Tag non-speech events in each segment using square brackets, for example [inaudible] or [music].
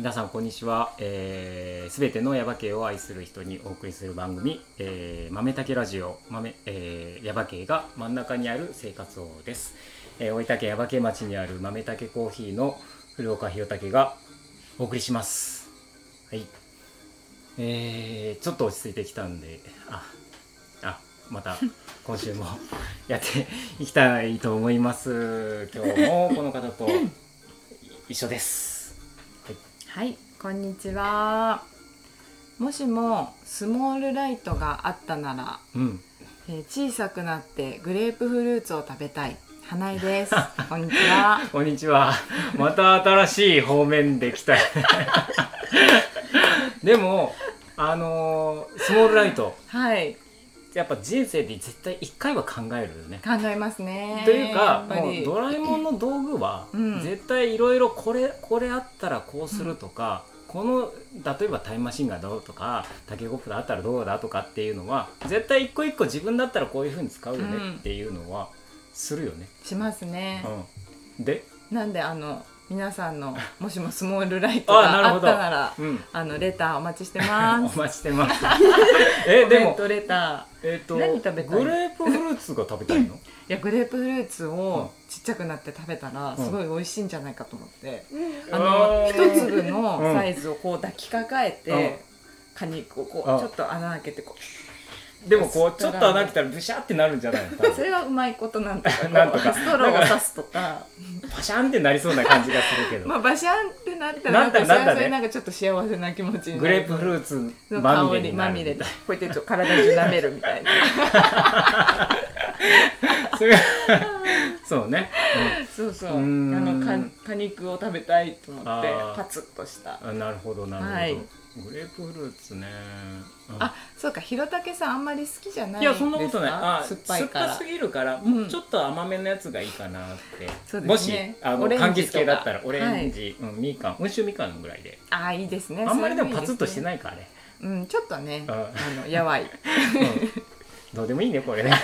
はい、皆さんこんにちは。えー、すべてのヤバ系を愛する人にお送りする番組、えー、豆竹ラジオ、豆、えー、ヤバ系が真ん中にある生活王です。えー、大分県ヤバ系町にある豆竹コーヒーの古岡弘武がお送りします。はい。えー、ちょっと落ち着いてきたんで、あ、あ、また [laughs] 今週も [laughs] やっていきたいと思います。今日もこの方と一緒です。はい、こんにちは。もしもスモールライトがあったなら、うん。えー小さくなってグレープフルーツを食べたい花井です。[laughs] こんにちは。こんにちは。また新しい方面で来た。[laughs] でも、あのースモールライト、はい、やっぱ人生で絶対一回は考えるよね。考えますね。というかもうドラえもんの道具は、うん絶対いろいろこれ、これあったらこうするとか、この例えばタイムマシンがどうとかタケコプターあったらどうだとかっていうのは絶対一個一個自分だったらこういうふうに使うよねっていうのはするよね。しますね。うん、で、なんであの皆さんの [laughs] もしもスモールライトがあったなら、うん、あのレターお待ちしてまおす。[laughs] 待ちしてます。[laughs] えでもレタえっ、と何食べたいグレープフルーツが食べたいの？ー。いやグレープフルーツうんをちっちゃくなって食べたらうんすごい美味しいんじゃないかと思って。ああの一ー粒のサイズをこう抱きかかえて、うん果肉をこうんうちょっと穴開けてこでもこうちょっと穴開けたらブシャってなるんじゃないの？[laughs] そ分れはうまいことなんとか [laughs] なんとか。ストローを刺すとか。パシャンってなりそうな感じがするけど。[laughs] まあバシャンってなったならなんんかそれそれなんかちょっと幸せな気持ちにグレープフルーツまの香りみれにな。るまみれ。でこうやってちょっと体中舐めるみたいな。それそうね。そうそう。あうーんのか果肉を食べたいと思ってパツッとした。なるほどなるほど。はいグレープフルーツね。うんあそうかひろたけさんあんまり好きじゃないいやそんなことない。あ酸っぱいから酸っぱすぎるから、うんもうちょっと甘めのやつがいいかなって。そうもしですねあの柑橘系だったらオレンジ、うんみかん、温州みかんぐらいで。ああいいですねあんまりでもパツッとしてないかあれ。うんちょっとねうんあのやわいうんどうでもいいねこれね。[laughs]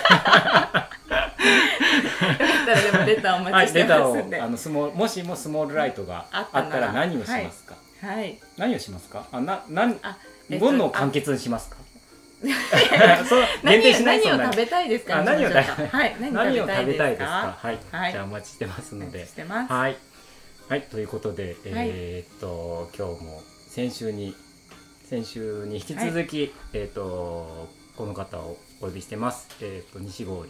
でもレターおはい、待ちしてますんで。をあのスモもしもスモールライトがああったならったら何をしますか？はい。何をしますか？あななんあ、えっとのを完結にしますか？[laughs] そう限定しない？そんな何を食べたいですか？あ何を食べちょっとはい。何何を食べたいですか？か。はい、はいじゃあお待ちしてますので。はい。はい、ということで、えーっと、今日も先週に、先週に引き続き、えーっと、この方をお呼びしてます。えーっと、西郡、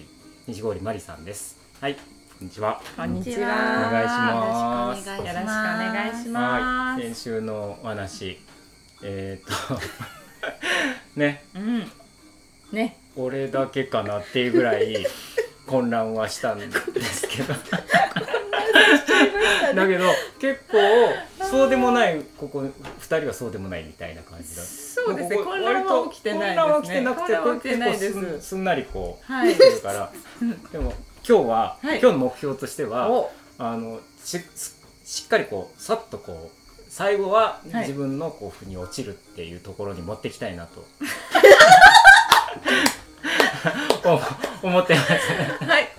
西郡まりさんです。はい、こんにちは。こんにちお願いしは。ますよろしくお願いしまはい、す。先週のお話、えーっと、[laughs] ね、うん。ね。俺だけかなっていうぐらい混乱はしたんですけど。だけど結構そうでもないここ二人はそうでもないみたいな感じだ。そうですね。ここ混乱は起きてないですね。混乱は起きてなくて混乱は起きてないで結構すんなりこうはいるから。でも今日は、はい今日の目標としてはお、あのししっかりこうさっとこう最後ははい自分のこう腑に落ちるっていうところに持っていきたいなと。[laughs] お思ってます。はい。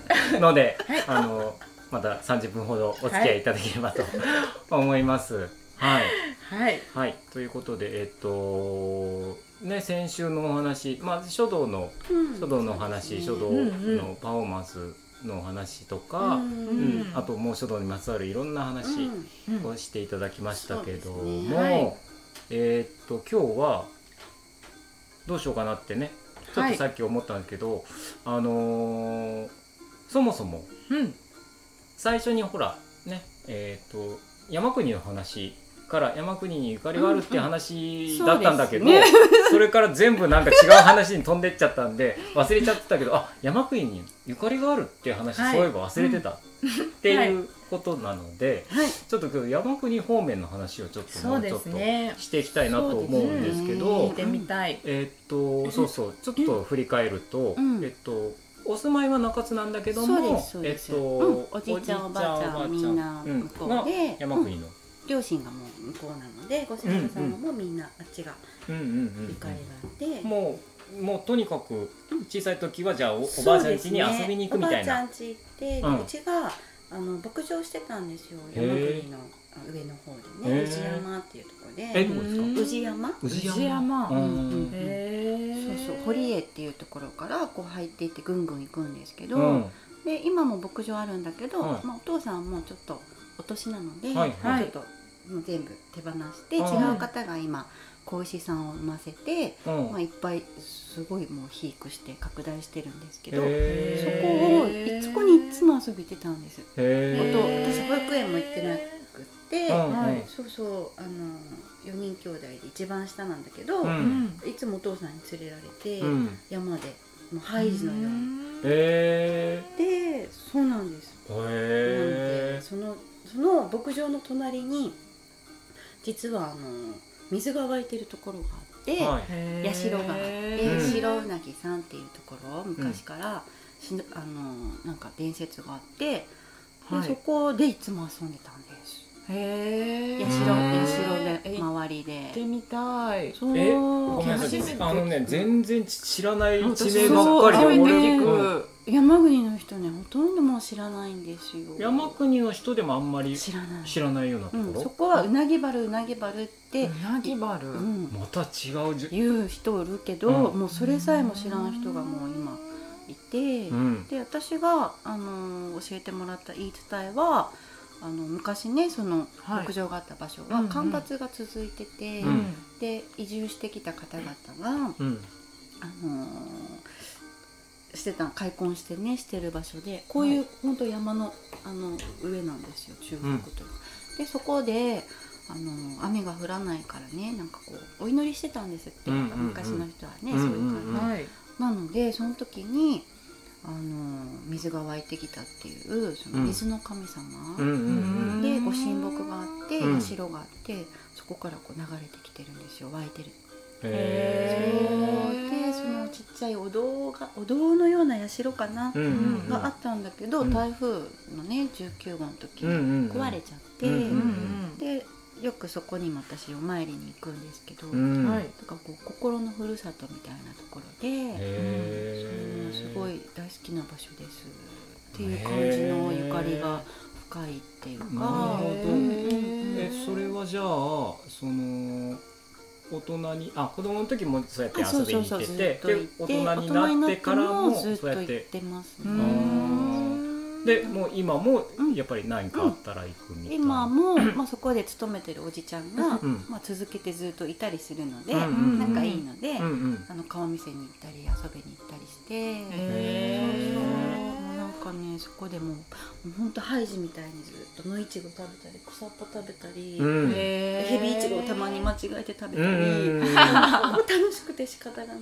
ので、はいあのまた30分ほどお付き合いいただければと [laughs] 思います。はい、はい。はい、ということでえっとね先週のお話、まあ書道の書道のお話、書道のパフォーマンスのお話とか、ううん。んあともう書道にまつわるいろんな話うん。をしていただきましたけども、ね。はい。えっと今日はどうしようかなってねちょっはいとさっき思ったんだけど、あのーそもそもうん。最初にほらねえっ、と山国の話から山国にゆかりがあるって話うんだったんだけど、そうで [laughs] それから全部なんか違う話に飛んでっちゃったんで [laughs] 忘れちゃってたけどあ山国にゆかりがあるっていう話、はいそういえば忘れてた、っていうことなので、はい。ちょっと今日山国方面の話をちょっともうちょっと。していきたいなと思うんですけそうど。えーっとそうそう [laughs] ちょっと振り返ると、うん。えっとお住まいは中津なんだけどもえっと、うん。おじいちゃんおばあちゃんみんなうん向こうで。が山国の、両親がもう向こうなのでご先祖様もみんなあっちがうん、うんうんゆかりがあって、もうもうとにかく小さい時はじゃあおばあちゃん家に遊びに行くみたいな。おばあちゃん家行って、うちがあの牧場してたんですよ。山国のあ上の方でね。宇治山っていうところで。えどこですか？山？宇治宇治山。うそうそう。堀江っていうところからこう入っていってぐんぐん行くんですけど、うん。で今も牧場あるんだけど、はい。まあ、お父さんはもうちょっとお年なので、はいはい。ちょっともう全部手放して、うん。違う方が今子牛さんを産ませて、うん。まあ、いっぱいすごいもう肥育して拡大してるんですけど、そへこをいそこにいつも遊びてたんです。あとー私保育園も行ってなくって、うん。はい。そうそうあの4人兄弟で一番下なんだけど、ううん。んいつもお父さんに連れられて、うん。山でもうハイジのように。へでそうなんです。ー。なのでへそのその牧場の隣に実はあの水が湧いてるところがあって、ーはい。社があって、うん。白うなぎさんっていうところ昔から、しんあのなんか伝説があって、ではい。そこでいつも遊んでたんです。へえ社うん社でえ周りで。行ってみたい。そう。えごめんなさいあのね全然知らない地私名ばっかりで。俺初めて聞うんく。山国の人ねほとんどもう知らないんですよ。山国の人でもあんまり知らない。知らないようなとうん、ころそこはうなぎバルうなぎバルって、うなぎバル。うん、また違うじ言う人いるけど、うん。もうそれさえも知らん人がもう今いて、うん。で私が、あのー教えてもらった言い伝えはあの昔ねそのはい。牧場があった場所うんうん。は干ばつが続いてて、うん。で移住してきた方々が、うん。あのーしてた開墾してねしてる場所でこういう、本当山のあの上なんですよ中国というか、でそこであの雨が降らないからねなんかこうお祈りしてたんですって、うんうんうん。昔の人はね、うんうんうん。そういう感じ、はい。なのでその時にあの水が湧いてきたっていうその水の神様、でご神木があって、うん。社があってそこからこう流れてきてるんですよ湧いてる。でそのちっちゃいお堂がお堂のような社かな、ーうんうんうん。があったんだけど、うん。台風のね19号の時にうんうんうん。壊れちゃって、うんうんうんでよくそこにも私お参りに行くんですけど、うん。はい。だからこう心のふるさとみたいなところで、うすごい大好きな場所ですっていう感じのゆかりが深いっていうか、なるほどへえそれはじゃあその大人にあ子供の時もそうやってあそう遊びにそうそうず行ってて大人になってからもずっと行っそうやっててますうね。ん。でもう今もうん。やっぱり何かあったら行くみたいな、今も、[clears throat] まあ、そこで勤めてるおじちゃんが、うん。まあ、続けてずっといたりするので、仲いいので、あの顔見せに行ったり遊びに行ったりして、へそなんかねそこでもうもうほんとハイジみたいにずっと野いちご食べたり草っぱ食べたり、ヘビイチゴをたまに間違えて食べたり、うん [laughs] 楽しくて仕方がない。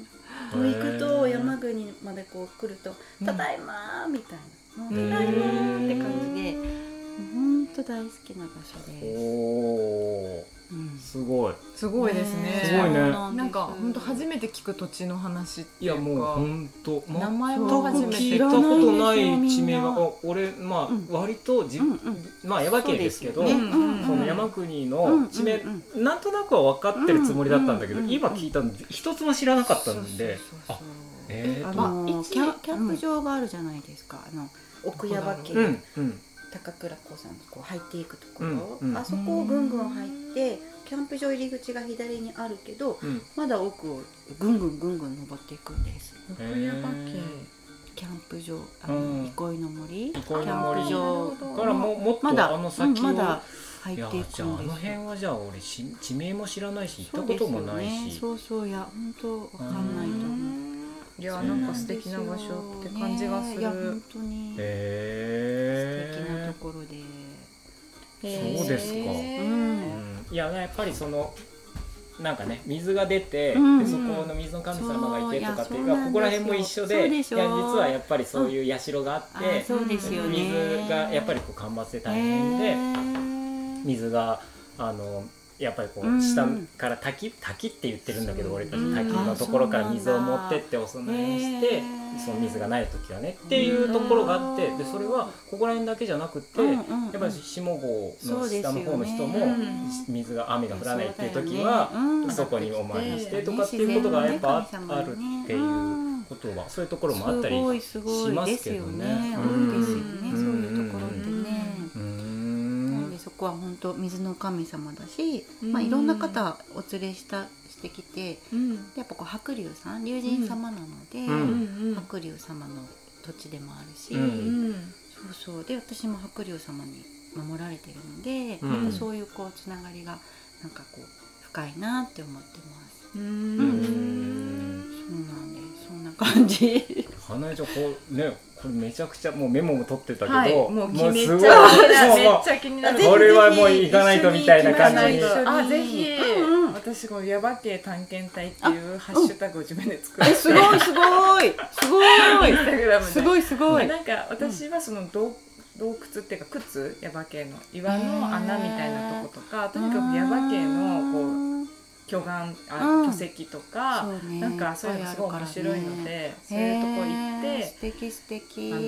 もう行くと山国までこう来ると「ただいま」みたいな「もうただいま」って感じでもうほんと大好きな場所で。す。おー。うん。すごい。すごいですね。すごいね。なんか本当め初めて聞く土地の話っていうか。いやもう本当名前もも初めて聞いたことない地名が。俺まあうん。割とじうんうん。まあ耶馬渓ですけどその山国の地名うんうん。なんとなくは分かってるつもりだったんだけどうんうん今聞いたの一つも知らなかったんで。そうそうそうあえーあとのキャンキャンプ場があるじゃないですか、あの奥耶馬渓、うんうん。高倉湖さんにこう入っていくところ、うんうん。あそこをぐんぐん入ってキャンプ場入り口が左にあるけどうん。まだ奥をぐんぐんぐんぐん登っていくんです。奥耶馬渓キャンプ場あうん。の憩いの森。キャンプ場。からももっとまだあの先をうんまだ入っていくんああの辺はじゃあ俺し地名も知らないし行ったこともないし。そうそうそういや本当わかんないと思ういやなんか素敵な場所って感じがする。ねいや本当に素敵なへところで、えそうですかううん。んいややっぱりそのなんかね水が出て、うん。でそこの水の神様がいてとかっていうそういやそうなんですよここら辺も一緒でいや実はやっぱりそういう社があって、あそうですよね。水がやっぱりこう干ばつで大変で、へー水があのやっぱりこううん。下から滝滝って言ってるんだけど俺たち滝のところから水を持ってってお供えしてその水がない時はねっていうところがあってでそれはここら辺だけじゃなくて、やっぱり下郷の下の方の人もうん。水が雨が降らないっていう時はそこにお参りしてとかってねいうことがやっぱあるっていううんことはそういうところもあったりしますけどね。子は本当水の神様だし、うん。まあ、いろんな方お連れしたしてきてうん。やっぱこう白龍さん龍神様なので、うん。うん白龍様の土地でもあるし、うんうん。そうそう。で私も白龍様に守られてるので、うん。そういうこうつながりがなんかこう深いなって思ってます。ううん。んそうなんです。そんな感じ。花江ちゃんこうねこれめちゃくちゃもうメモも取ってたけど、はいもうめっちゃすごい。[laughs] めっもうもちゃ気になる。これはもう行かないとみたいな感じ。にあぜひ、うんうん。私このヤバ系探検隊っていうハッシュタグを自分で作って。えすごいすごい。すごい。インスタグラムで。すごい。すごい。なんか私はその洞洞窟っていうか靴ヤバ系の岩の穴みたいなとことかとにかくヤバ系のこう巨岩あ、うん。巨石とか、ね。なんかそういうのすごい面白いので、そういうとこ行って、素敵素敵。あの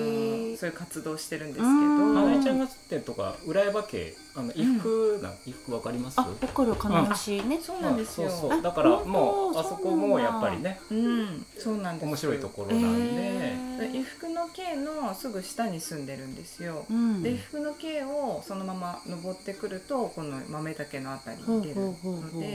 そういう活動してるんですけど、うん。花江ちゃんが釣ってるとか裏山家あの衣服な、衣服わかります？あ、わかる金吉ね。そうなんですよ。そうそう。あだからもうあそこもやっぱりねうん、そうなんです。面白いところなんで、へーで衣服の系のすぐ下に住んでるんですよ。うん。で衣服の系をそのまま登ってくるとこの豆岳のあたりに出るので、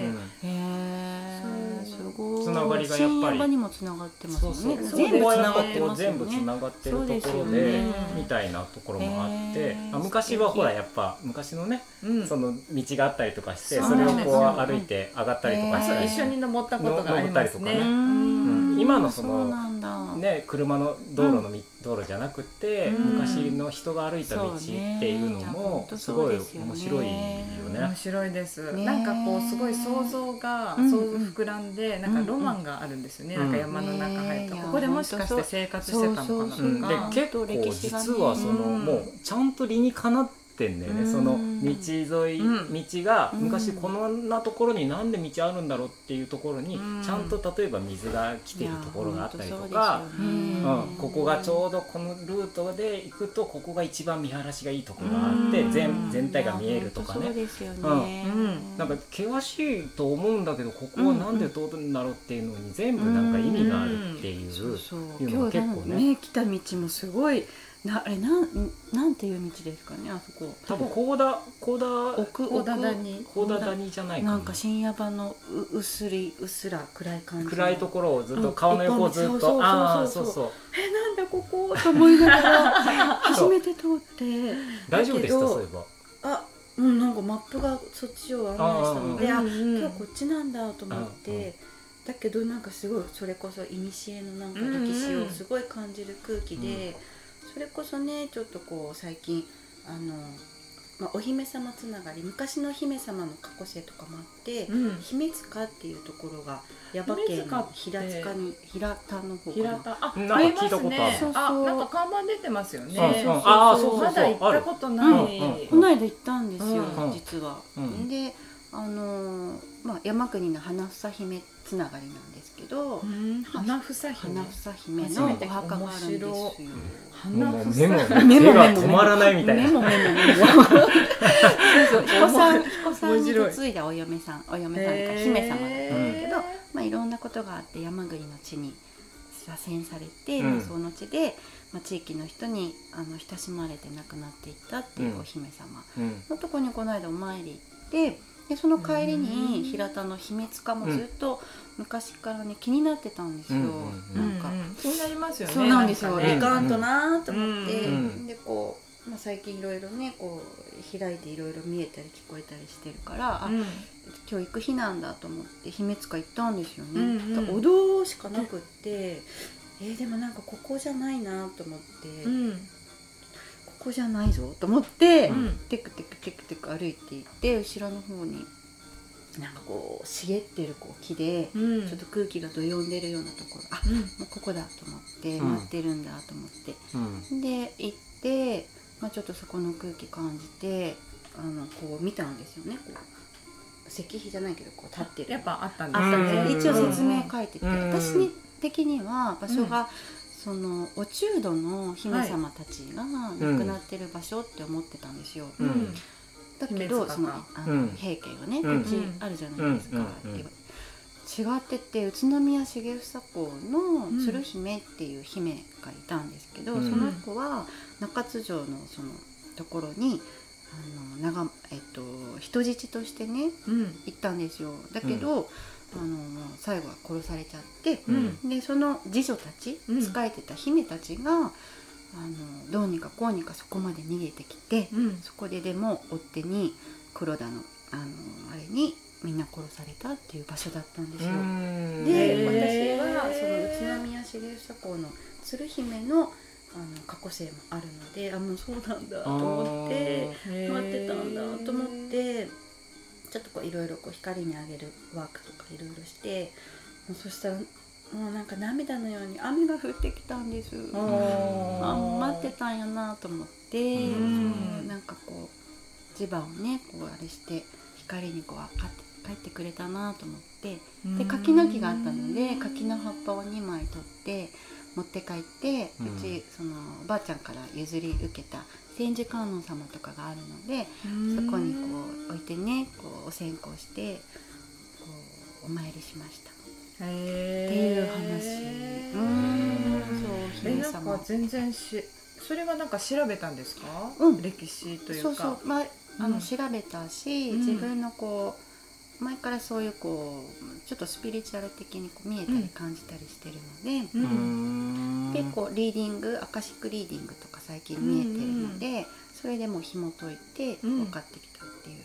へー。そうすごい。つながりがやっぱりにもつながってますね。そう全部つながってますよ全部つね。ながってるところそうでみたいなところもあってあ昔はほらやっぱ昔のねうん、その道があったりとかしてそれをこう歩いて上がったりとかしたり一緒に登ったことがありますね。登ったりとかね。うん。今のそのだ。ね、車の道路のみ、道路じゃなくて、うん。昔の人が歩いた道っていうのもすごい面白いよ面ね。白いです、ね。なんかこうすごい想像が、うん。想像膨らんでなんかロマンがあるんですよね、うん。なんか山の中入ると、ねここでもしかして生活してたのかなとか、でか結構実はその、うん。もうちゃんと理にかなってんだよね、うん。その道沿い、うん。道がうん。昔こんなところになんで道あるんだろうっていうところに、うん。ちゃんと例えば水が来てるところがあったりとか。うん、ここがちょうどこのルートで行くとここが一番見晴らしがいいところがあってうん。全全体が見えるとかね。うん。なんか険しいと思うんだけどここはなんで通るんだろうっていうのに全部なんか意味があるっていういうのが結構ね。ね来た道もすごいなあれなんなんていう道ですかねあそこ。多分高田高田奥高田奥谷。高田谷じゃないかな。なんか深夜場のう薄りうっすら暗い感じの。暗いところをずっとうん川の横をずっ一本道。そうそうそうそう。とああそうそう。えなんだここと思いながら初めて通って。大丈夫でした？だけどそういえば。あうんなんかマップがそっちを案内したのであうんうん今日こっちなんだと思っうんうんてだけどなんかすごいそれこそ古のなんか歴史をすごい感じる空気でそれこそねちょっとこう最近あの、まあ、お姫様つながり昔の姫様の過去性とかもあってうん。姫塚っていうところが耶馬渓の平塚に平田の方平田。あなんかありますね。そうそう。あなんか看板出てますよね。うんうんそうそうああそうそうそう。まだ行ったことない、うんうんこの間行ったんですよ、うん。実は。うん。であのーまあ、山国の花房姫つながりなんですけど、うん花房姫花房姫のお墓があるんですよ。花房うメモメモ手が止まらないみたいなメモメモメモ。そうそう彦さん彦さんに嫁いだお嫁さんお嫁さんか姫様だったんだけど、まあいろんなことがあって山国の地に左遷されて、うんまあその地で、まあ、地域の人にあの親しまれて亡くなっていったっていうお姫様。うんのとこにこの間お参り行ってでその帰りに平田の秘密化もずっと昔からね気になってたんですよ、うんうんうん。なんか、気になりますよねそうなんですよ、いかんとなーと思って、うんでこう、まあ、最近いろいろねこう開いていろいろ見えたり聞こえたりしてるから、あうん。今日行く日なんだと思って秘密化行ったんですよね、うんうん。だからお堂しかなくってえーでもなんかここじゃないなと思って、うん。ここじゃないぞと思って、うん。テクテクテクテク歩いていって後ろの方になんかこう茂ってるこう木で、うん。ちょっと空気がどよんでるようなところ。あうん。もうここだと思って、うん。待ってるんだと思って。うん。で行って、まあ、ちょっとそこの空気感じてあのこう見たんですよね。こう石碑じゃないけどこう立ってる。やっぱあったんですあったんですようん。一応説明書いてて、うん。私に的には場所が、そのお中土の姫様たちが亡くなってる場所って思ってたんですよ、うんうんだけ姫どそのあの、うん。平家がねうちあるじゃないですか、うん。って言わ違ってて宇都宮重房公の鶴姫っていう姫がいたんですけど、うん。その子は中津城のそのところにあの長えっと人質としてねうん。行ったんですよ。だけど、あの最後は殺されちゃって、うん。でその次女たちうん。仕えてた姫たちが、あのどうにかこうにかそこまで逃げてきて、うん。そこででも追っ手に黒田のあのあれにみんな殺されたっていう場所だったんですよ。うん。で私はその宇都宮市立社校の鶴姫のあの過去生もあるのであもうそうなんだと思って待ってたんだと思ってちょっとこういろいろこう光にあげるワークとかいろいろしてもうそしたらもうなんか涙のように雨が降ってきたんです。あ待ってたんやなと思って。うん。なんかこう磁場をねこうあれして光にこうあかって帰ってくれたなと思って。で柿の木があったので柿の葉っぱを2枚取って持って帰って、ううんちそのおばあちゃんから譲り受けた千手観音様とかがあるのでそこにこう置いてねこうお線香してこうお参りしました。っていう話。うん。そうえなん姫様か全然しそれはなんか調べたんですか、うん。歴史というか。そうそう、まあ、あの、うん。調べたし、うん。自分のこう前からそういうこうちょっとスピリチュアル的にこう見えたり感じたりしてるので、ううん。ん結構リーディングアカシックリーディングとか最近見えてるので、それでもう紐解いてうん分かってきたっていう、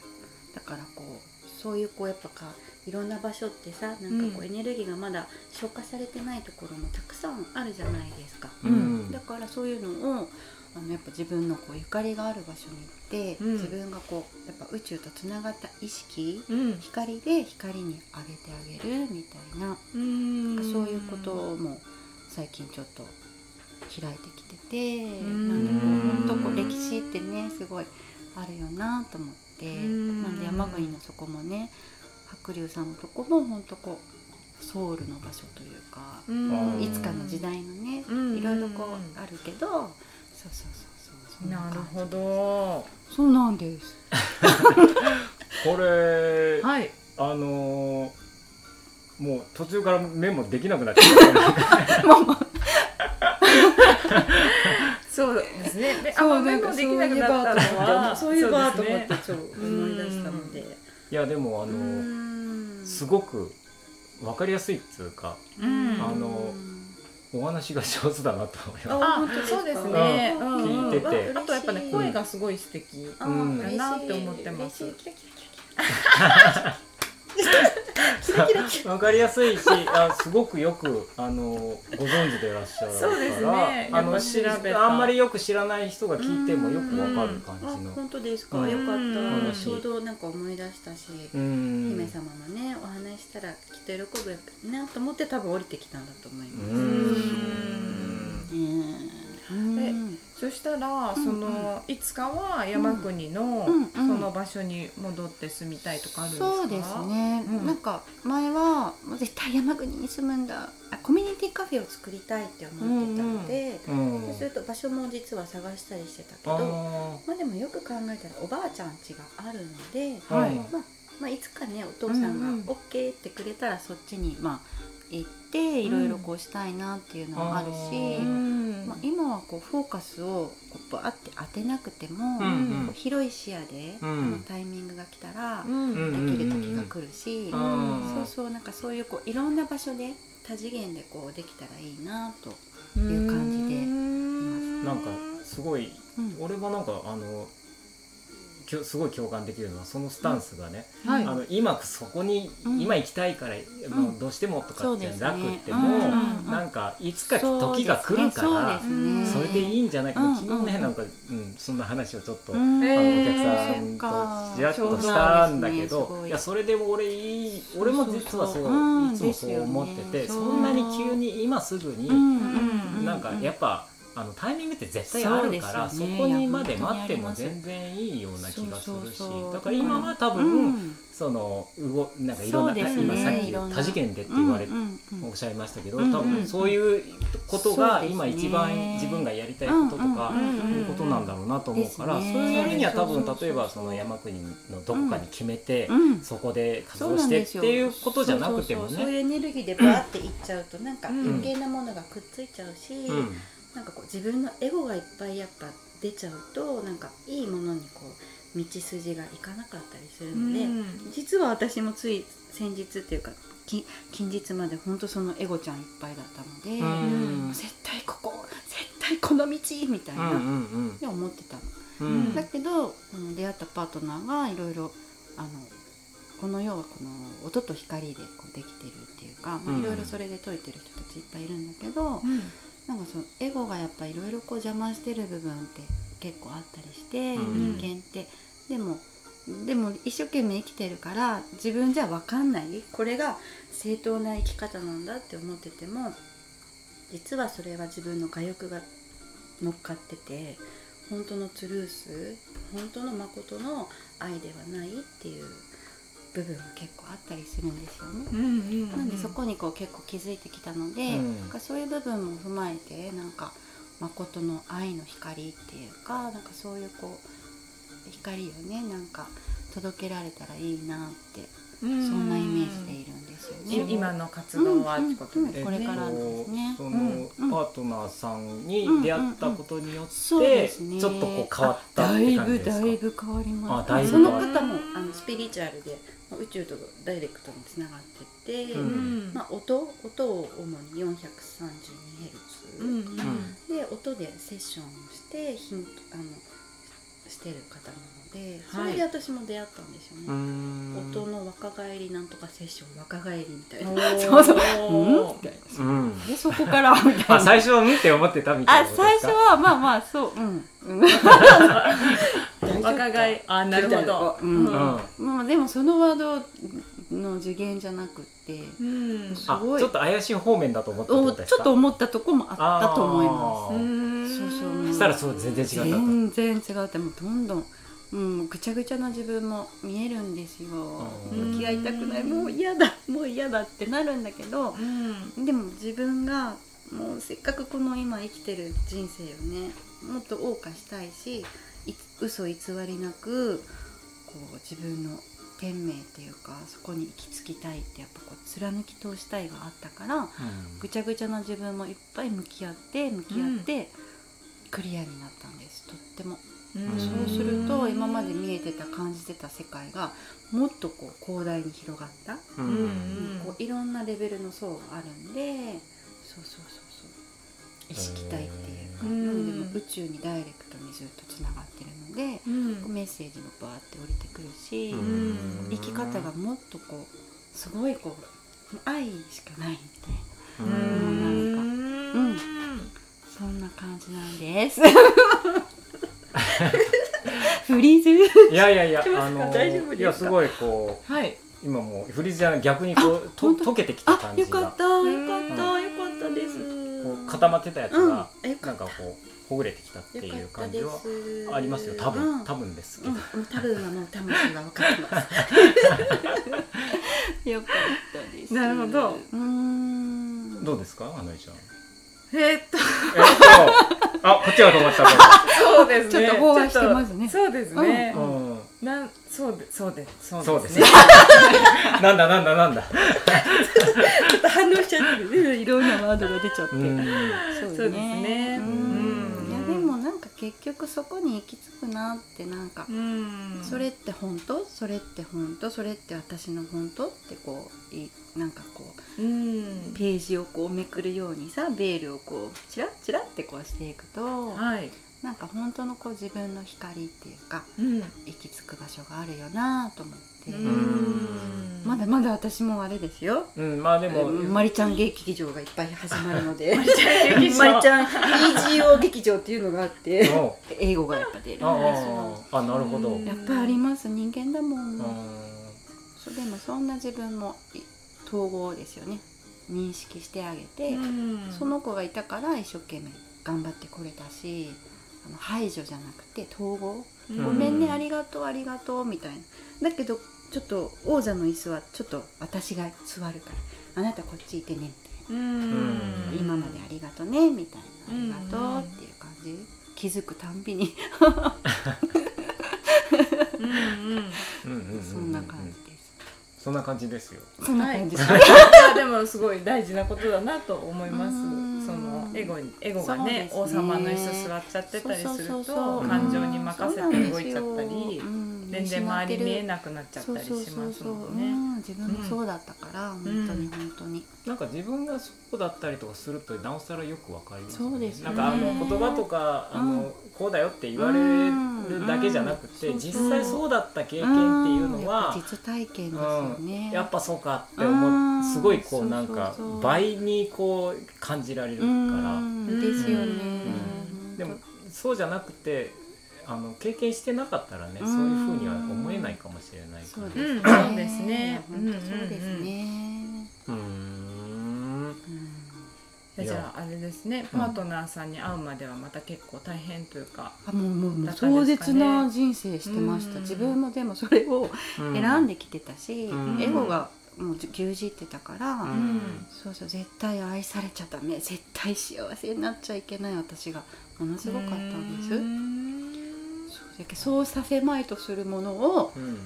だからこうそういうこうやっぱかいろんな場所ってさなんかこうエネルギーがまだ消化されてないところもたくさんあるじゃないですか。うん。だからそういうのをあのやっぱ自分のこうゆかりがある場所に行って、うん。自分がこうやっぱ宇宙とつながった意識うん。光で光にあげてあげるみたいなうん。なんかそういうことも最近ちょっと開いてきててん。なんでこう本当こう歴史ってねすごいあるよなと思って。うん。なんで山国のそこもね白龍さんのとこも本当こうソウルの場所というか。うん。いつかの時代のね、うん。いろいろこうあるけど、そうそうそうそうそんなるほど。そうなんです。[laughs] これはい。あのーもう途中からメモできなくなっちゃった。まあまあそうですね。であメモできなくなったのはそういうバーと思ってちょっと思い出したので。いやでもあうのすごく分かりやすいっつうかうん。あのお話が上手だなと思います。あそうですね。聞いてて。あとやっぱね声がすごい素敵だなって思ってます [laughs] キラキラキラ分かりやすいし [laughs] あすごくよくあのご存知でいらっしゃるからそうですね。あの調べた。あんまりよく知らない人が聞いてもよく分かる感じあの本当ですか？うん。よかった。うん。ちょうどなんか思い出したし。うん。姫様のねお話ししたらきっと喜ぶなと思って多分降りてきたんだと思います。ううん。んうんそしたら、うんそのいつかは山国の、その場所に戻って住みたいとかあるんですか？そうですね、うん。なんか前はもう絶対山国に住むんだ。あコミュニティカフェを作りたいって思ってたので、うんそうすると場所も実は探したりしてたけあどーまあでもよく考えたらおばあちゃん家があるので、まあ、まあいつかねお父さんが OK ってくれたらそっちにまあ行っていろいろこうしたいなっていうのはあるし、うん。まあ、今はこうフォーカスをこうバーって当てなくても、うん広い視野で、うん。あのタイミングが来たらできる時が来るし、うん。そうそうなんかそういうこういろんな場所で多次元でこうできたらいいなと、いう感じでなんかすごいうん。俺はなんかあのきょすごい共感できるのはそのスタンスがね、はい。あの今そこに、うん。今行きたいから、もうどうしてもとかってなくっても、うん。うん。なんかいつか時が来るからそれでいいんじゃないか、うん。昨日ね、うんなんか、うん、そんな話をちょっと、あのおー客さんとちらっとしたんだけど、い。いやそれでも俺いい俺も実はそういつもそう思ってて、そんなに急に今すぐに、うん。なんかやっぱあのタイミングって絶対あるからそ,、こにまで待っても全然いいような気がするしそうそうそう。だから今は多分、うん。その動なんかいろんな、今さっき多次元でって言われ、うんうんうん。おっしゃいましたけど、多分そういうことが今一番自分がやりたいこととか、いうことなんだろうなと思うから、そういうやるには多分例えばその山国のどこかに決めて、うん。そこで活動してっていうことじゃなくてもそうそうそうそう。いうね。エネルギーでバーっていっちゃうとなんかうん。余計なものがくっついちゃうし、うんなんかこう自分のエゴがいっぱいやっぱ出ちゃうとなんかいいものにこう道筋がいかなかったりするので、うん。実は私もつい先日っていうかき近日まで本当そのエゴちゃんいっぱいだったので、うん。絶対ここ絶対この道みたいな、うんうんで思ってたの。うん。だけどこの出会ったパートナーがいろいろあのこの世はこの音と光でこうできてるっていうかいろいろそれで解いてる人たちいっぱいいるんだけど、うんなんかそのエゴがやっぱいろいろこう邪魔してる部分って結構あったりして、うん人間って。でもでも一生懸命生きてるから自分じゃ分かんない。これが正当な生き方なんだって思ってても実はそれは自分の我欲が乗っかってて本当のトゥルース本当の誠の愛ではないっていう部分が結構あったりするんですよね。うんうんなんでそこにこう結構気づいてきたので、うん。なんかそういう部分も踏まえてなんか誠の愛の光っていうかなんかそういうこう光をねなんか届けられたらいいなってそうん。んなイメージでですよね。い今の活動はってことでこれからその、パートナーさんに出会ったことによって、ちょっとこう変わったってあだいぶ感じですか？だいぶ変わりました。その方もあのスピリチュアルでまあ宇宙とダイレクトにつながってて、うん。まあ、音音を主に 432Hz、うんうん。で音でセッションをしてヒントあのしてる方なのでそれで私も出会ったんですよね、うーん。音の若返りなんとかセッション若返りみたいな。[laughs] そうそう。うん？みたいなうん。でそこからみたいな。[laughs] あ最初はうんって思ってたみたいあなことですか？最初はまあまあそう。うん、うん、若返り。あなるほど。うん。うん。まあでもそのワードの次元じゃなくってうん。すごい。あちょっと怪しい方面だと思ったっておことですか？ちょっと思ったとこもあったと思います。うんそうそう。そしたらそう全然違ったと。全然違うってもうどんどん、うん、ぐちゃぐちゃな自分も見えるんですよ。うん。向き合いたくない。もう嫌だ。もう嫌だってなるんだけどうん。でも自分がもうせっかくこの今生きてる人生をねもっと謳歌したいしい嘘偽りなくこう自分の天命っていうかそこに行き着きたいってやっぱこう貫き通したいがあったからうん。ぐちゃぐちゃな自分もいっぱい向き合って向き合ってクリアになったんです。とっても。ん。そうすると今まで見えてた感じてた世界がもっとこう広大に広がった、ううん。んこういろんなレベルの層があるんでそうそうそうそう。意識体っていうか、うん。なのでもう宇宙にダイレクトにずっとつながってるので、うん。メッセージもバーって降りてくるし、うん。生き方がもっとこうすごいこう愛しかないみたいなうんなんか。そんな感じなんです。[laughs] [laughs] フリーズ？いやいやいや [laughs] あの大丈夫ですか？いやすごいこはい、う今もうフリーズじゃ逆にこうと溶けてきたあ感じが。よかったよかったよかったです。固まってたやつうんがよかっなんかこうほぐれてきたってたいう感じはありますよ。多分、うん。多分ですけど、うん、多分はもう魂が分かってます。[laughs] よかったです。なるほど。うーん。どうですかあのりちゃんえーっと。えっと。あこっちが止まったこそうですね。ちょっと飽和してますね。そうですね。れ、うん。なんそうでそうですそうですね。[laughs] なんだなんだなんだ。ちょっと反応しちゃってる。いろんなワードが出ちゃって。うん。そうそうですねううんん。いやでもなんか結局そこに行き着くなってなんか。うん。それって本当？それって本当？それって私の本当？ってこういなんかこううん。ページをこうめくるようにさベールをこうチラッチラッてこうしていくとはいなんか本当のこう自分の光っていうかうん。行き着く場所があるよなと思って、ん。まだまだ私もあれですよ。うんまあでも、マリちゃん劇場がいっぱい始まるので。マリちゃん劇場。ちゃん EGO 劇場っていうのがあって。お英語がやっぱ出る。んですあよああなるほど、やっぱあります。人間だもん、あそうでもそんな自分もい統合ですよね。認識してあげて、うん。その子がいたから一生懸命頑張ってこれたしあの排除じゃなくて統合、うん。ごめんねありがとうありがとうみたいな。だけどちょっと王座の椅子はちょっと私が座るから。あなたこっちいてねみたいな、うん。今までありがとねみたいな。ありがとうっていう感じ。気づくたんびに。うんうん。うんうんうんそんな感じです、そんな感じですよ。そんな感じ。です、いやでもすごい大事なことだなと思いますエゴにエゴがねね。王様の椅子座っちゃってたりすると感情に任せて動いちゃったり。うん全然周り見えなくなっちゃったりしますもんそうそうそうそう。ね。うん自分もそうだったから、本当に本当に。なんか自分がそうだったりとかするとなおさらよくわかりますそうですね。なんかあのうん言葉とかあの、うん。こうだよって言われるだけじゃなくて、うん。実際そうだった経験っていうのは、んやっぱ実体験ですよね、やっぱそうかって思うすごいこううんなんか倍にこう感じられるかうら、ん。ですよね、うん。でもそうじゃなくてあの経験してなかったらね、うん。そういうふうには思えないかもしれないから。そうですね、うんそうですね。本当そうですね、うーん。いやじゃああれですね。パートナーさんに会うまではまた結構大変というか、あもうもう壮絶な人生してました、うん。自分もでもそれを選んできてたし、うん。エゴがもう牛耳ってたから、うん。そうそう絶対愛されちゃダメ。絶対幸せになっちゃいけない私がものすごかったんです、そうさせまいとするものをうん。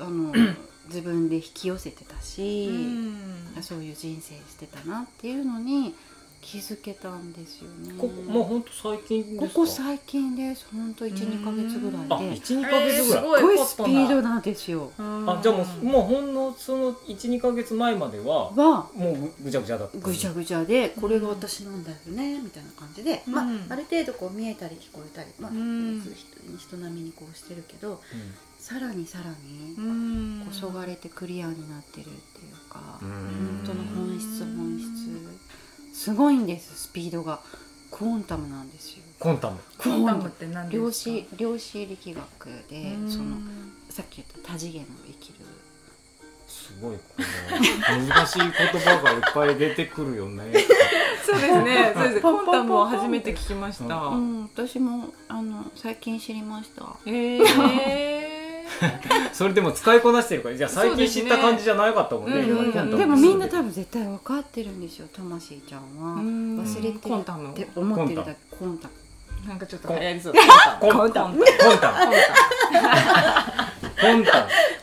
あの [clears throat] 自分で引き寄せてたし、うん。そういう人生してたなっていうのに気づけたんですよね。ここもう本当最近ですか？ここ最近です。本当12か月ぐあらいで。12か月ぐらい、えーすごいスピードなんですよ。あじゃあもうもうほんのその12か月前までははもうぐぐちゃぐちゃだったぐちゃぐちゃでこれが私なんだよねみたいな感じで、まあうん。ある程度こう見えたり聞こえたり、まあうん。人人並みにこうしてるけどうさらにさらにうん。こうそがれてクリアになってるっていうか、うん。本当の本質本質すごいんですスピードが。クォンタムなんですよ。コンタム。コンタムって何ですか？量子量子力学でうん。そのさっき言った多次元を生きる。すごいこの難しい言葉がいっぱい出てくるよね。[laughs] そうですね。[laughs] そうです。コンタムを初めて聞きました、うん、私もあの最近知りました。えー [laughs] それでも使いこなしてるからじゃあ最近知った感じじゃなかったもんねねうん今コンタムでもみんな多分絶対分かってるんですよ魂ちゃんは。うん。忘れてるコンタム。って思ってるだけ。コンタム。なんかちょっと流行りそう。コンタム。コンタム。コンタム。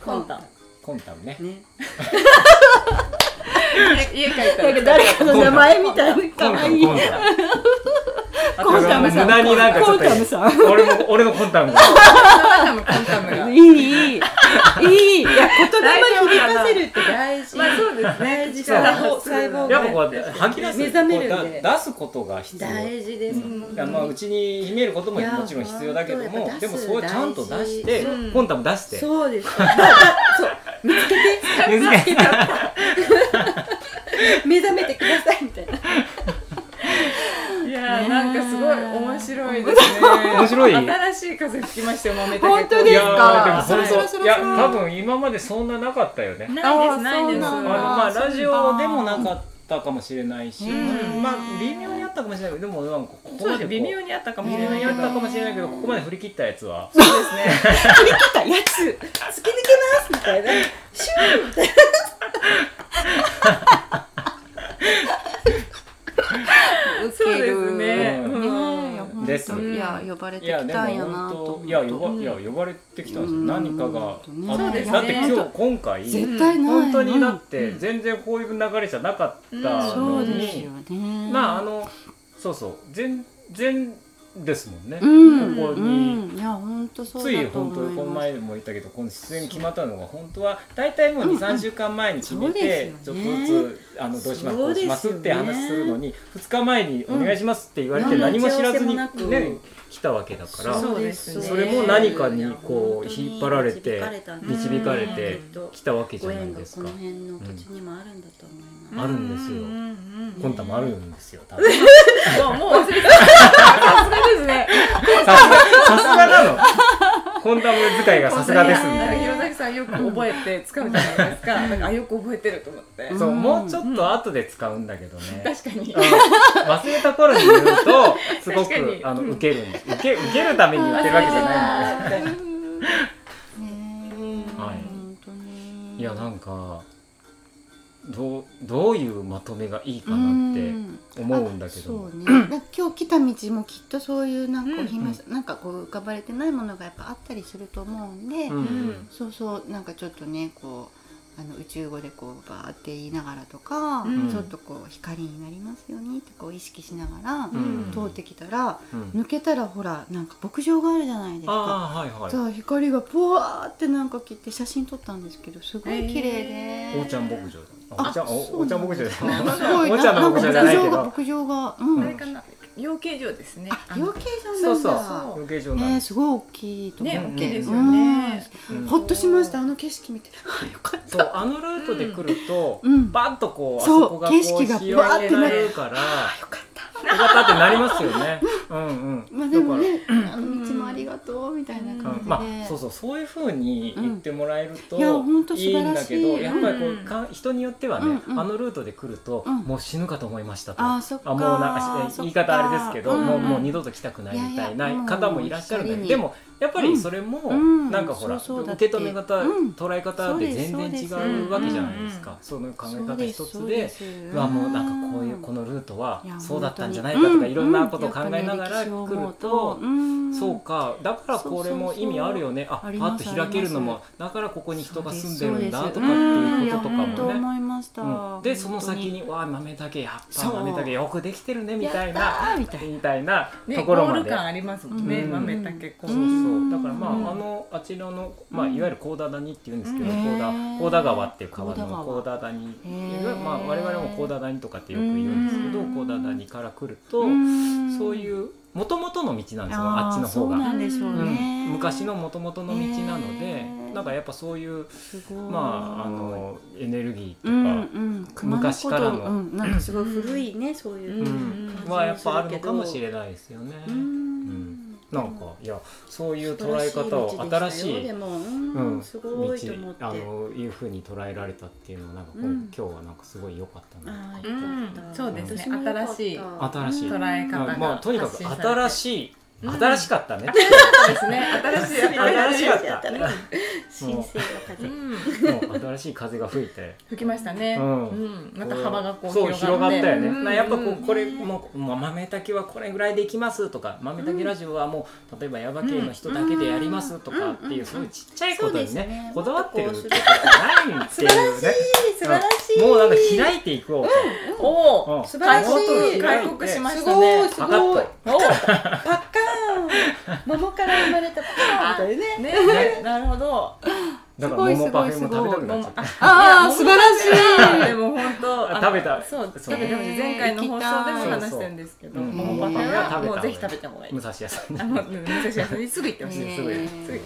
コンタム。コンタム。ね。ね。[laughs] 家帰ったら。誰かの名前みたいな可愛い。ム。コンタムさん。無駄になんかちょっと俺も俺のコンタム。がコンタムコンタム。がいいいいいいいや言霊に響かせるって大事。まあそうですね。大事細胞細胞がやっぱこう吐き出す目覚めるんで。出すことが必要。大事です。うんいやまあうちに秘めることももちろん必要だけどもでもそうちゃんと出して大事。コンタム出して。そうです。[laughs] そう見つけて。難しい目覚めてくださいみたいななんかすごい面白いですね。面白い。新しい風吹きましたよ豆本当ですいやーでもかそろそろ本当いや多分今までそんななかったよね。ないですないですまあラジオでもなかったかもしれないし、うん。まあ微妙にあったかもしれないけどでもなんかここまで微妙にあったかもし微れないけど。妙にあったかもしれないけどここまで振り切ったやつは。そうですね。来たやつ。突き抜けますみたいな。[laughs] シューみたいなそうですね。うん。ねえいや本です当いや呼ばれてきたんやな本と。いや呼ばうんいや呼ばれてきたんですよ、うん。何かがあって、ねそうですね。だって今日今回絶対ない。本当にだってうん全然こういう流れじゃなかったそのうですに、よね。まああのそうそう。全然ですもんね、うん。ここに。うん。いや本当そうつい本当この前も言ったけどこの出演決まったのが本当は大体もううん。うん23週間前に決めてちょっとずつあのどうしますこそうしますって話するのに2日前にお願いしますって言われてうん。何も知らずにね来たわけだからそうですね。それも何かにこう引っ張られて導かれてうん来たわけじゃないですか。この辺の土地にもあるんだと思います、あるん。ですよコンタもあるんですよ [laughs] 多分。もう忘れた。さすがですね。さすがなの。コンタム使いがさすがですみたいさんよく覚えて使うじゃないですか。なんかあよく覚えてると思って。そうもうちょっと後で使うんだけどね。確かに。忘れた頃に言うとすごくあの受けるんです。受け受けるために言ってるわけじゃないんではい。いやなんかどうどういうまとめがいいかなって思うんだけど。そうね。[clears throat] 今日来た道もきっとそういうなんかこううんなんかこう浮かばれてないものがやっぱあったりすると思うんで、うんうん。そうそうなんかちょっとねこうあの宇宙語でこうバーって言いながらとか、うん。ちょっとこう光になりますようにってこう意識しながらうん。通ってきたら、うん。抜けたらほらなんか牧場があるじゃないですか。はいはい。さあ光がブワーってなんか切って写真撮ったんですけどすごい綺麗で、へおーちゃん牧場おーちゃんそうおおーちゃん牧場じゃすない。ごいおーちゃんの牧場じゃないけど。牧場が牧場がうん。あれかな養鶏場ですね。あ養鶏場そうそうなんだ。そう養鶏場なんねですすごい大きいとね大きいですよね。うん。ほっとしました。あの景色見て。あよかった。そうあのルートで来ると、うん。バンとこうあそこがこう景色が広バーってなげらるれるからあよかったったってなりますよね。[laughs] うんうん。まあでもねあの道もありがとうみたいなら。感じで、うん。まあそうそうそういう風に言ってもらえるとうんい。いんだけど、やっぱりこううんか人によってはね、あのルートで来ると、うん。もう死ぬかと思いましたと。あもうなんか言い方あれですけど、もううん。もう二度と来たくないみたいな方もいらっしゃるんだでもやっぱりそれもうん。なんかほら、受け止め方、うん。捉え方で全然違うわけじゃないですか。その考え方一つで。うわもうなんかこういうこのルートはそうだったんじゃないかとかいろんなことを考えながら来るとそうか。だからこれも意味あるよね。あパッと開けるのあもだからここに人が住んでるんだとかっていうこととかもね。思いました、うん。でその先に「わあ豆竹やっぱ豆竹よくできてるね」みたいなーみたいな。みたいなねところまで。ゴール感ありますもんね、うん。豆竹こう、そう。だからまあ、うん。あのあちらの、まあ、うん。いわゆる高田谷っていうんですけど、うん。高田田川っていう川の高田谷。まあ、我々も高田谷とかってよく言うんですけどうん。高田谷から来ると、うん。そういうもともとの道なんですよあっちの方そうなが。んでしょううん。ね、昔のもともとの道なので、なんかやっぱそういうまああのエネルギーとうんか、うん、昔からの。うん、なんかすごい古いね、そういうう、うんうんはやっぱあるのかもしれないですよね。うんなんかいやそういう捉え方を新しいでも、ううんん、すごいあのいうふうに捉えられたっていうのはなんかこう、うん。今日はなんかすごい良かったな。あーうんそうですね。新しい新しい。捉え方がまあとにかく新しいうん新しかったね。そうですね。新しい。新しかった。ね。新生の風。新しい風が吹いて、吹きましたね、ううん。んまた幅がこうそう広がったよね。やっぱこうこれもうもう豆竹はこれぐらいでいきますとか、豆竹ラジオはもう例えばヤバ系の人だけでやりますとかっていうそういうちっちゃいことにねそうですね。こだわってるってこうないってい。うね。素晴らしい。もうなんか開いていこうと。おおうん。素晴らしい。開国開国しましたすごねいすごい。パカッカ。[laughs] 桃から生まれたパカーンみたいなね。ね。[laughs] なるほど。だから桃パフェも食べたくなっちゃった。[laughs] ああ素晴らしい。でも本当あ食べた。そう食べてほしい前回の放送でも話してるんですけど桃パフェうん。はもうぜひ食べた方がいい。武蔵屋さん武蔵屋さんにすぐ行ってほしい。ねすぐすぐ行ってほし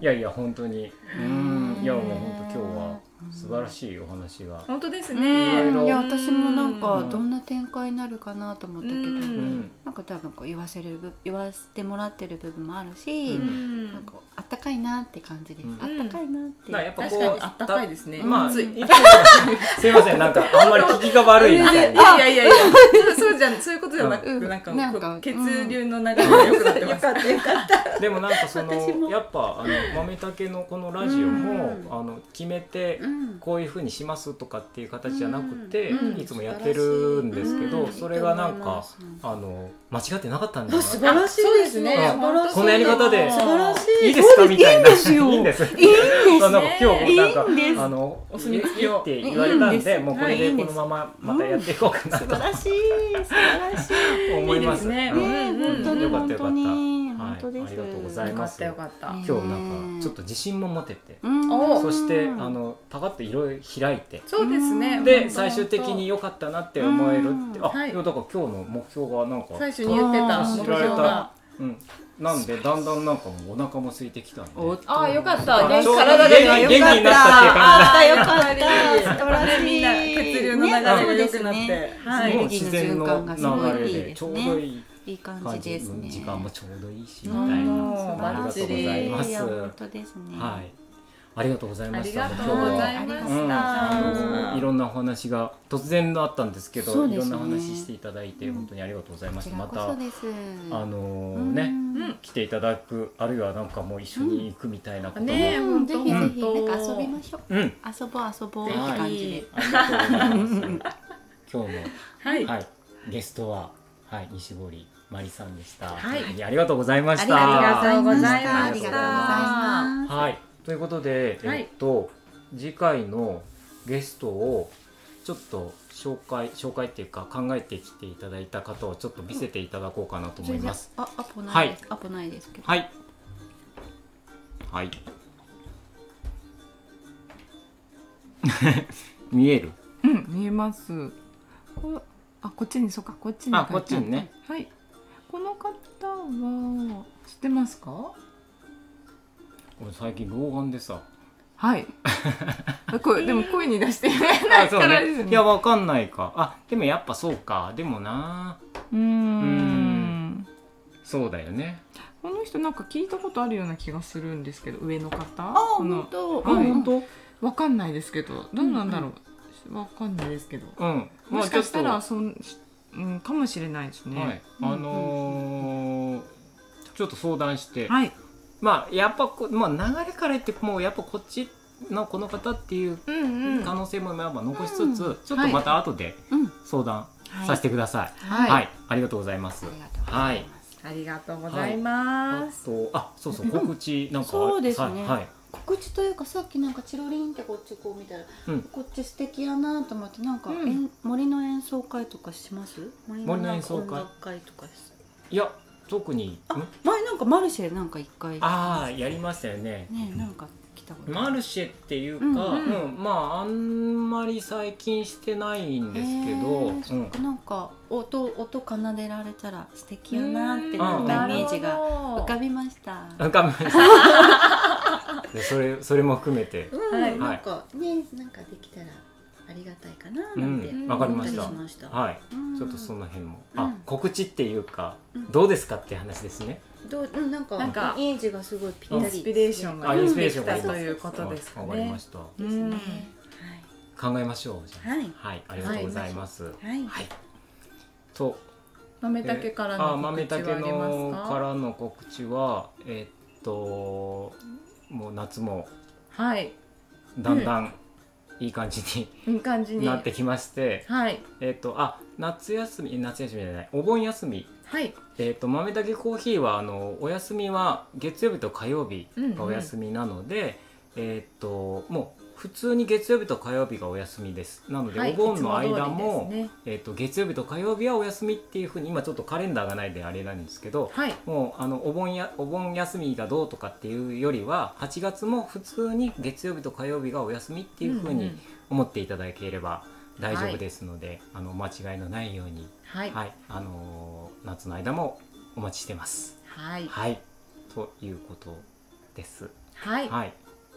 い。いやいや本当に。うーん。いやもう本当今日は。うん素晴らしいお話が。本当ですね。いや私もなんかうん。どんな展開になるかなと思ったけど、うん。うんなんか多分こう言わせる部言わせてもらってる部分もあるし、うん。なんかあったかいなって感じです、うん。あったかいなって、だからやっぱこう確かにあったかいですね。まあついい。[laughs] すいません。なんかあんまり聞きが悪いみたいいなやいや。いやいやそうじゃん。そういうことじゃなくうん。なんかなんかこう血流の流れが良くなってます。[laughs] たよかった。でもなんかそのやっぱあの豆竹のこのラジオもうん。あの決めてうんこういうふうにしますとかっていう形じゃなくて、うん。いつもやってるんですけど、うんそれがなんか、うん。あの間違ってなかったんだよな素晴らしいですね。このやり方で素晴らしい。いいですか？みたいな。いいんですよ。いいんなんか今日なんかあのお墨付きをって言われたんで、もうこれでこのまままたやっていこうかなと。素晴らしい。素晴らしい思います。ね本当によかったよかった。本当に。はい。本当です。ありがとうございます。今日なんかちょっと自信も持てて、そしてあのパカッといろいろ開いて。そうですね。で最終的に良かったなって思えるって、あ、だから今日の目標がなんか、最初に言ってた目標が。うん、なんでだんだんなんかもうお腹も空いてきたんで、ああよかった。あ元体が元気になったっていう感じ。だよかった素晴らしいみんな血流の流れが良くなって、ねはい。自然のでですねちょうどいいいい感感じじですね。時間もちょうどいいしみうん。たいな、ありがとうございます。本当ですね。はい、ありがとうございました。ありがとうございま今日はした、いろんなお話が突然のあったんですけど、いろんな話していただいて本当にありがとうございました。またあのうん。ね、うん来ていただくあるいはなんかもう一緒に行くみたいなことも、ぜひぜひ本当なんか遊びましょう。うん、遊ぼう遊ぼうって感じで。今日のはい、はい、ゲストは、はい、西堀まりさんでした。はい。ありがとうございました。ありがとうございました。ありがとうございますはい、ということで、はいえっと、次回のゲストをちょっと紹介紹介っていうか考えてきていただいた方をちょっと見せていただこうかなと思います。あアポないです、アポないですけどはい。はい。[laughs] 見える？うん見えますこあこっちにそうかこっちにあ、こっちにね。はいこの方は知ってますか？俺最近老眼でさ。はい [laughs] これでも声に出して言えないあ、そうからですねね。[laughs] いや、わかんないか。あ、でもやっぱそうか。でもな。うーんそうだよね。この人なんか聞いたことあるような気がするんですけど上の方？あ本当、はいうん当？わかんないですけどどうなんだろう、わかんないですけどうん。もしかしたらまあそん、うん、かもしれないですねちょっとはい。あのーちょっと相談して。はいまあやっぱこ、まあ、流れから言ってもうやっぱこっちのこの方っていううんうん。可能性もまあまあ残しつつ、うんちょっとまた後でうん。相談はい。させてください。はい、はい、ありがとうございます。はい。ありがとうございます、あと、あ、そうそう、告知なんか。そうですね。はい。はい。告知というかさっきなんかチロリンってこっちこう見たら、うん。こっち素敵やなと思ってなんか、うん。森の演奏会とかします？森森の演奏会。とかいや、特に。前なんかマルシェなんか一回ああ、やりましたよね。ねなんか来たことマルシェっていうか、ううんん、うんまあ、あんまり最近してないんですけど。へーそうんなんか音音奏でられたら素敵やなってうんなんかイメージが浮かびました。浮かびました。[laughs] でそれ、それも含めて。うん、はいなんかねなんかできたらありがたいかななんてうんわかりました思ったりしました。はい。うんちょっとその辺も。あうん、告知っていうかうん、どうですかって話ですね。どううんなんかなんかイメージがすごいぴったりインスピレーションができたということですかわかりねました。考えましょう。じゃあはいはい、ありがとうございます。はい。と、豆竹からあ、の豆告知はあり竹のますかからの告知は、えっと、もう夏もはいだんだんいい感じにいい感じに。なってきまして、はい。えっと、あ、夏休み、夏休みじゃない、お盆休み。はい。えっと豆竹コーヒーはあのお休みは月曜日と火曜日がお休みなので、えっともう普通に月曜日と火曜日がお休みです。なので、はいお盆の間もね。えっと月曜日と火曜日はお休みっていうふうに今ちょっとカレンダーがないんであれなんですけどはい。もうあのお盆やお盆休みがどうとかっていうよりは8月も普通に月曜日と火曜日がお休みっていうふうにうんうん。思っていただければ大丈夫ですので、あのお間違いのないように、はい。はい。あのー夏の間もお待ちしてます。はい。はい、ということです。はい。はい。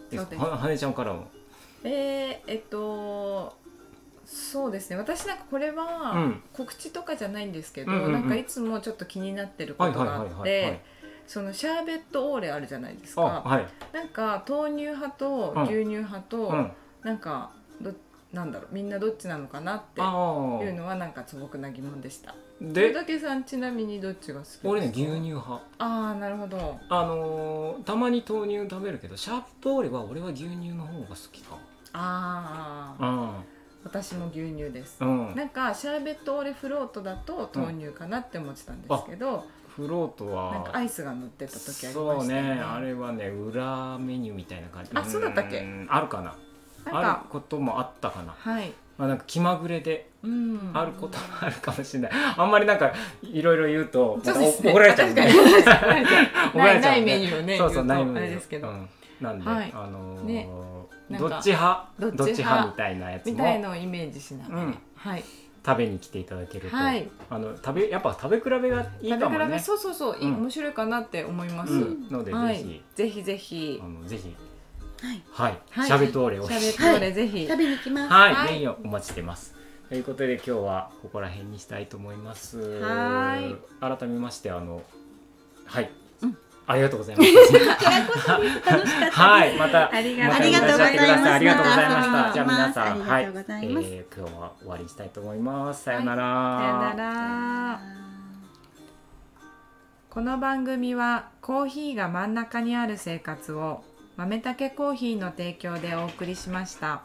です。そうです。ははねちゃんからも。えー、えっとそうですね私なんかこれうはん告知とかじゃないんですけど、うんうんうんなんかいつもちょっと気になってることがあっはいてそのシャーベットオーレあるじゃないですかあはい。なんか豆乳派とうん牛乳派と、うん。なんかどなんだろうみんなどっちなのかなっていあうあ。のはなんか素朴な疑問でしたで、大竹さんちなみにどっちが好きですか？俺ね牛乳派。ああなるほどあのーたまに豆乳食べるけどシャープトーレは俺は牛乳の方が好きか。ああうん。私も牛乳ですうん。なんかシャーベットオーレフロートだと豆乳かなって思ってたんですけど、フロートなんかアは。イスが乗ってた時ありましたよねね、あれはね、裏メニューみたいな感じ。あそうだったっけ？んあるかな？あることもあったかな。はいまあ、なんか気まぐれでうんあることもあるかもしれない。あんまりなんかいろいろ言うと、怒られちゃうんで。確かに [laughs] 怒られちゃうゃないメニューをねそうそう、ないメニューあれですけどうんなんで、はい。あのーね。どっち派？どっち派？みたいなやつみたいものをイメージしながら、うん。はい。食べに来ていただけると、はい。あの食べやっぱ食べ比べがいいか食べ比べもね。そうそうそう、いうん。面白いかなって思います、うん。ので、はい。ぜひ。ぜひぜひ。あのぜひ。はい。はい、はい。シャベトーレをシャベットオーレぜひ、食べに来ます。はい、はい。ぜひお待ちしてます。ということで今日はここら辺にしたいと思います。はい。改めましてあのはい、うんありがとうございます。[laughs] はい、またありがとうまたありがとうございますらせてくださありがとうございましまたた。じゃあ皆さん、はい、えー今日は終わりにしたいと思います。さよなら。さよならこの番組はコーヒーが真ん中にある生活を豆たけコーヒーの提供でお送りしました。